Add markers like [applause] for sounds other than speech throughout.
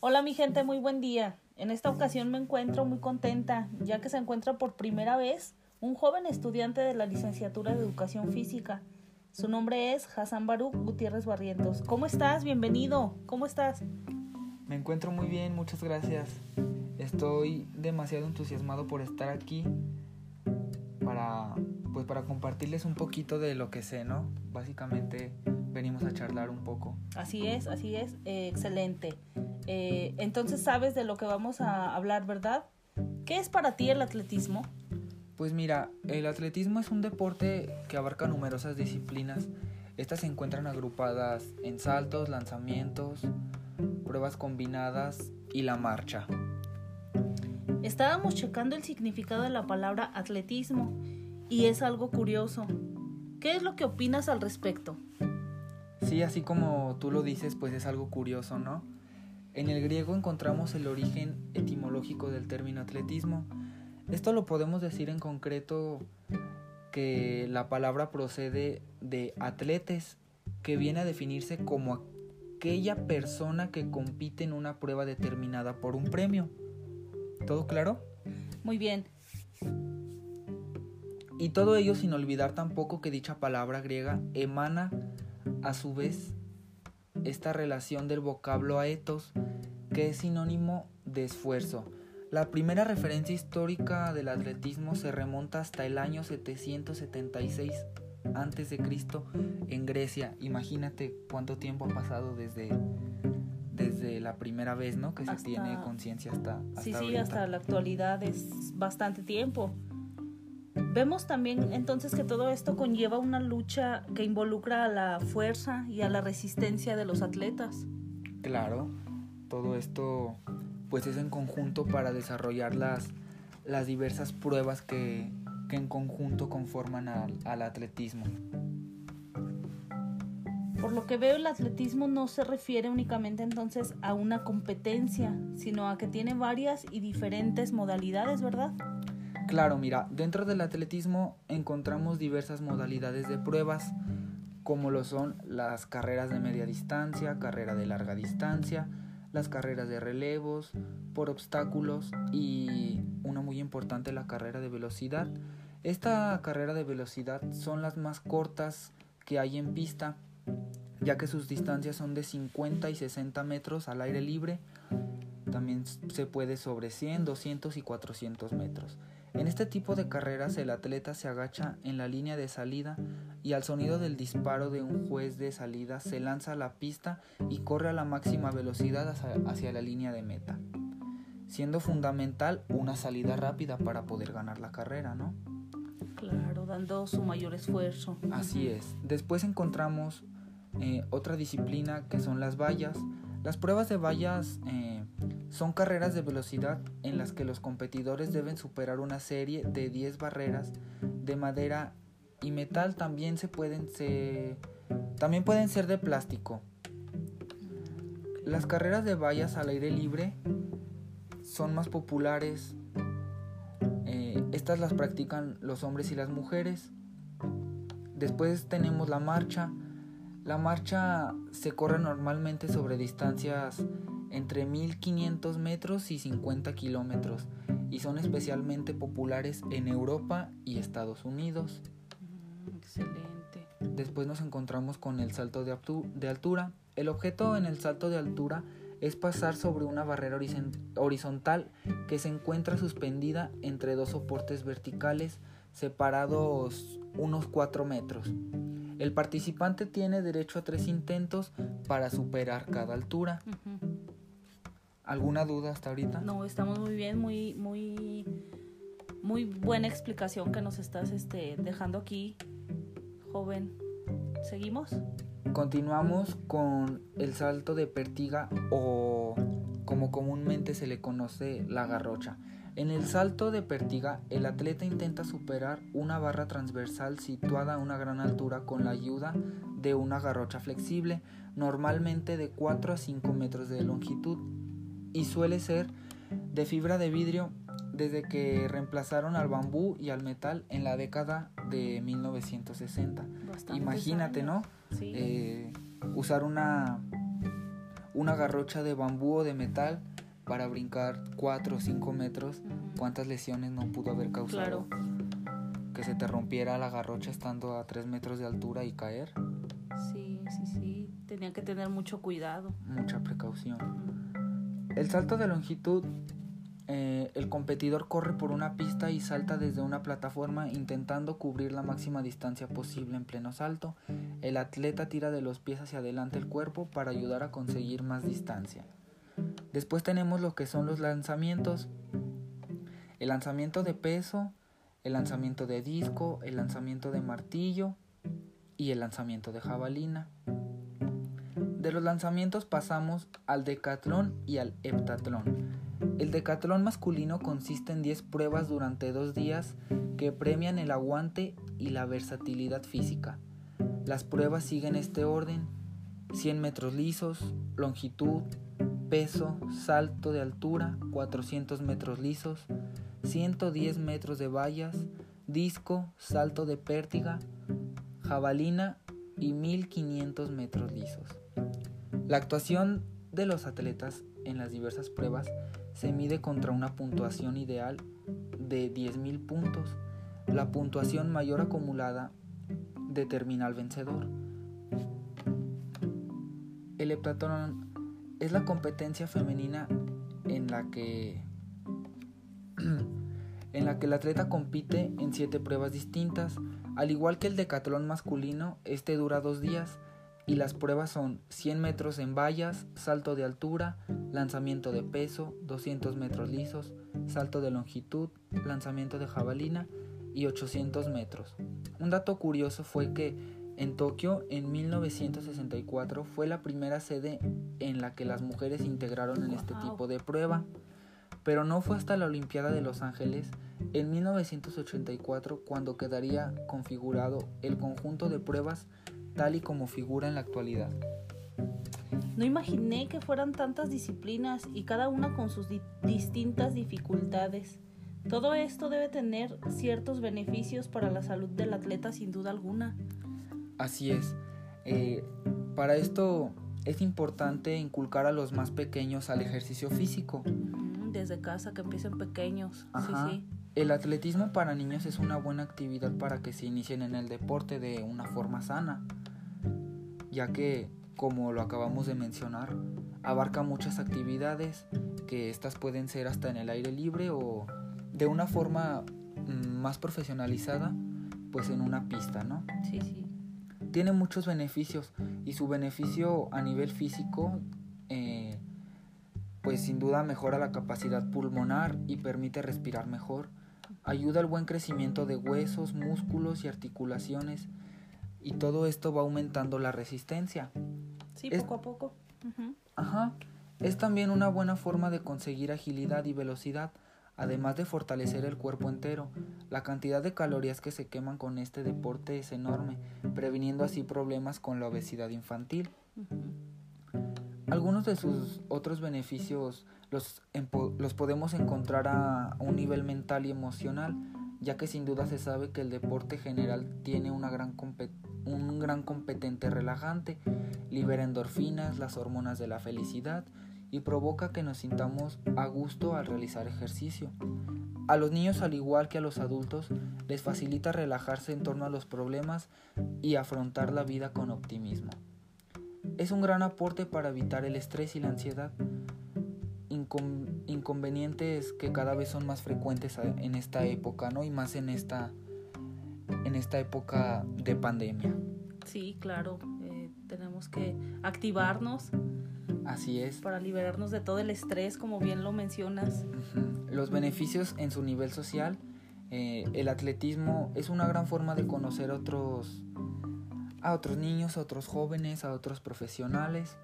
Hola mi gente, muy buen día. En esta ocasión me encuentro muy contenta, ya que se encuentra por primera vez un joven estudiante de la licenciatura de Educación Física. Su nombre es Hassan Baruch Gutiérrez Barrientos. ¿Cómo estás? Bienvenido. ¿Cómo estás? Me encuentro muy bien, muchas gracias. Estoy demasiado entusiasmado por estar aquí para pues para compartirles un poquito de lo que sé, ¿no? Básicamente venimos a charlar un poco. Así es, así es, eh, excelente. Eh, entonces sabes de lo que vamos a hablar, ¿verdad? ¿Qué es para ti el atletismo? Pues mira, el atletismo es un deporte que abarca numerosas disciplinas. Estas se encuentran agrupadas en saltos, lanzamientos, pruebas combinadas y la marcha. Estábamos checando el significado de la palabra atletismo y es algo curioso. ¿Qué es lo que opinas al respecto? Sí, así como tú lo dices, pues es algo curioso, ¿no? En el griego encontramos el origen etimológico del término atletismo. Esto lo podemos decir en concreto que la palabra procede de atletes, que viene a definirse como aquella persona que compite en una prueba determinada por un premio. ¿Todo claro? Muy bien. Y todo ello sin olvidar tampoco que dicha palabra griega emana a su vez esta relación del vocablo aetos, que es sinónimo de esfuerzo. La primera referencia histórica del atletismo se remonta hasta el año 776 antes de Cristo en Grecia. Imagínate cuánto tiempo ha pasado desde desde la primera vez, ¿no? Que se tiene conciencia hasta, hasta Sí, sí, hasta la actualidad es bastante tiempo. Vemos también entonces que todo esto conlleva una lucha que involucra a la fuerza y a la resistencia de los atletas. Claro, todo esto pues es en conjunto para desarrollar las, las diversas pruebas que, que en conjunto conforman al atletismo. Por lo que veo, el atletismo no se refiere únicamente entonces a una competencia, sino a que tiene varias y diferentes modalidades, ¿verdad? Claro, mira, dentro del atletismo encontramos diversas modalidades de pruebas, como lo son las carreras de media distancia, carrera de larga distancia, las carreras de relevos, por obstáculos y una muy importante, la carrera de velocidad. Esta carrera de velocidad son las más cortas que hay en pista, ya que sus distancias son de 50 y 60 metros al aire libre. También se puede sobre 100, 200 y 400 metros. En este tipo de carreras el atleta se agacha en la línea de salida y al sonido del disparo de un juez de salida se lanza a la pista y corre a la máxima velocidad hacia, la línea de meta, siendo fundamental una salida rápida para poder ganar la carrera, ¿no? Claro, dando su mayor esfuerzo. Así es. Después encontramos eh, otra disciplina que son las vallas. Las pruebas de vallas eh, son carreras de velocidad en las que los competidores deben superar una serie de 10 barreras de madera y metal también se pueden también pueden ser de plástico. Las carreras de vallas al aire libre son más populares. Eh, estas las practican los hombres y las mujeres. Después tenemos la marcha. La marcha se corre normalmente sobre distancias entre 1500 metros y 50 kilómetros y son especialmente populares en Europa y Estados Unidos. Mm, excelente. Después nos encontramos con el salto de, de altura. El objeto en el salto de altura es pasar sobre una barrera horizontal que se encuentra suspendida entre dos soportes verticales separados unos 4 metros. El participante tiene derecho a tres intentos para superar cada altura. ¿Alguna duda hasta ahorita? No, estamos muy bien, muy, muy, muy buena explicación que nos estás este, dejando aquí, joven. ¿Seguimos? Continuamos con el salto de pertiga o como comúnmente se le conoce la garrocha. En el salto de pertiga, el atleta intenta superar una barra transversal situada a una gran altura con la ayuda de una garrocha flexible, normalmente de 4 a 5 metros de longitud y suele ser de fibra de vidrio desde que reemplazaron al bambú y al metal en la década de 1960. Imagínate, ¿no? Eh, usar una una garrocha de bambú o de metal para brincar 4 o 5 metros, ¿cuántas lesiones no pudo haber causado? Que se te rompiera la garrocha estando a 3 metros de altura y caer. Sí, sí, sí. Tenía que tener mucho cuidado. Mucha precaución. El salto de longitud, eh, el competidor corre por una pista y salta desde una plataforma intentando cubrir la máxima distancia posible en pleno salto. El atleta tira de los pies hacia adelante el cuerpo para ayudar a conseguir más distancia. Después tenemos lo que son los lanzamientos. El lanzamiento de peso, el lanzamiento de disco, el lanzamiento de martillo y el lanzamiento de jabalina. De los lanzamientos pasamos al decatlón y al heptatlón. El decatlón masculino consiste en 10 pruebas durante dos días que premian el aguante y la versatilidad física. Las pruebas siguen este orden: 100 metros lisos, longitud, peso, salto de altura, 400 metros lisos, 110 metros de vallas, disco, salto de pértiga, jabalina y 1500 metros lisos. La actuación de los atletas en las diversas pruebas se mide contra una puntuación ideal de 10.000 puntos. La puntuación mayor acumulada determina al vencedor. El heptatón es la competencia femenina en la que [clears throat] en la que el atleta compite en siete pruebas distintas, al igual que el decatlón masculino, este dura dos días y las pruebas son 100 metros en vallas, salto de altura, lanzamiento de peso, 200 metros lisos, salto de longitud, lanzamiento de jabalina y 800 metros. Un dato curioso fue que en Tokio, en 1964, fue la primera sede en la que las mujeres integraron en este tipo de prueba, pero no fue hasta la Olimpiada de Los Ángeles, en 1984, cuando quedaría configurado el conjunto de pruebas tal y como figura en la actualidad. No imaginé que fueran tantas disciplinas y cada una con sus distintas dificultades. Todo esto debe tener ciertos beneficios para la salud del atleta sin duda alguna. Así es. Eh, para esto es importante inculcar a los más pequeños al ejercicio físico. Desde casa, que empiecen pequeños. El atletismo para niños es una buena actividad para que se inicien en el deporte de una forma sana, ya que, como lo acabamos de mencionar, abarca muchas actividades que estas pueden ser hasta en el aire libre o de una forma mm, más profesionalizada, pues en una pista, ¿no? Sí, sí tiene muchos beneficios y su beneficio a nivel físico eh, pues sin duda mejora la capacidad pulmonar y permite respirar mejor, ayuda al buen crecimiento de huesos, músculos y articulaciones y todo esto va aumentando la resistencia. Sí, poco a poco. Ajá. Es también una buena forma de conseguir agilidad y velocidad además de fortalecer el cuerpo entero. La cantidad de calorías que se queman con este deporte es enorme, previniendo así problemas con la obesidad infantil. Algunos de sus otros beneficios los, los podemos encontrar a un nivel mental y emocional, ya que sin duda se sabe que el deporte general tiene una gran un gran competente relajante, libera endorfinas, las hormonas de la felicidad, y provoca que nos sintamos a gusto al realizar ejercicio. A los niños, al igual que a los adultos, les facilita relajarse en torno a los problemas y afrontar la vida con optimismo. Es un gran aporte para evitar el estrés y la ansiedad, inconvenientes que cada vez son más frecuentes en esta época, ¿no? Y más en esta, en esta época de pandemia. Sí, claro, tenemos que activarnos Así es. Para liberarnos de todo el estrés, como bien lo mencionas. Los beneficios en su nivel social. Eh, el atletismo es una gran forma de conocer otros, a otros niños, a otros jóvenes, a otros profesionales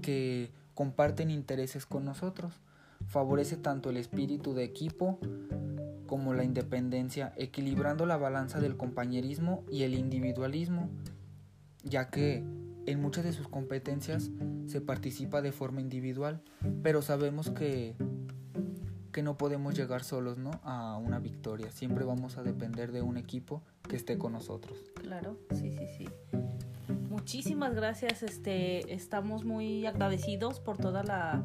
que comparten intereses con nosotros. Favorece tanto el espíritu de equipo como la independencia, equilibrando la balanza del compañerismo y el individualismo, ya que en muchas de sus competencias se participa de forma individual, pero sabemos que, que no podemos llegar solos ¿no? a una victoria. Siempre vamos a depender de un equipo que esté con nosotros. Claro, sí, sí, sí. muchísimas gracias. Este, estamos muy agradecidos por toda la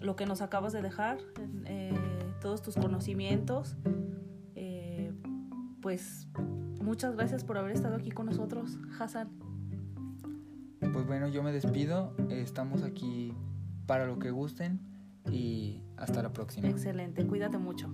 lo que nos acabas de dejar, eh, todos tus conocimientos. Eh, pues muchas gracias por haber estado aquí con nosotros, Hassan. Pues bueno, yo me despido. Estamos aquí para lo que gusten y hasta la próxima. Excelente, cuídate mucho.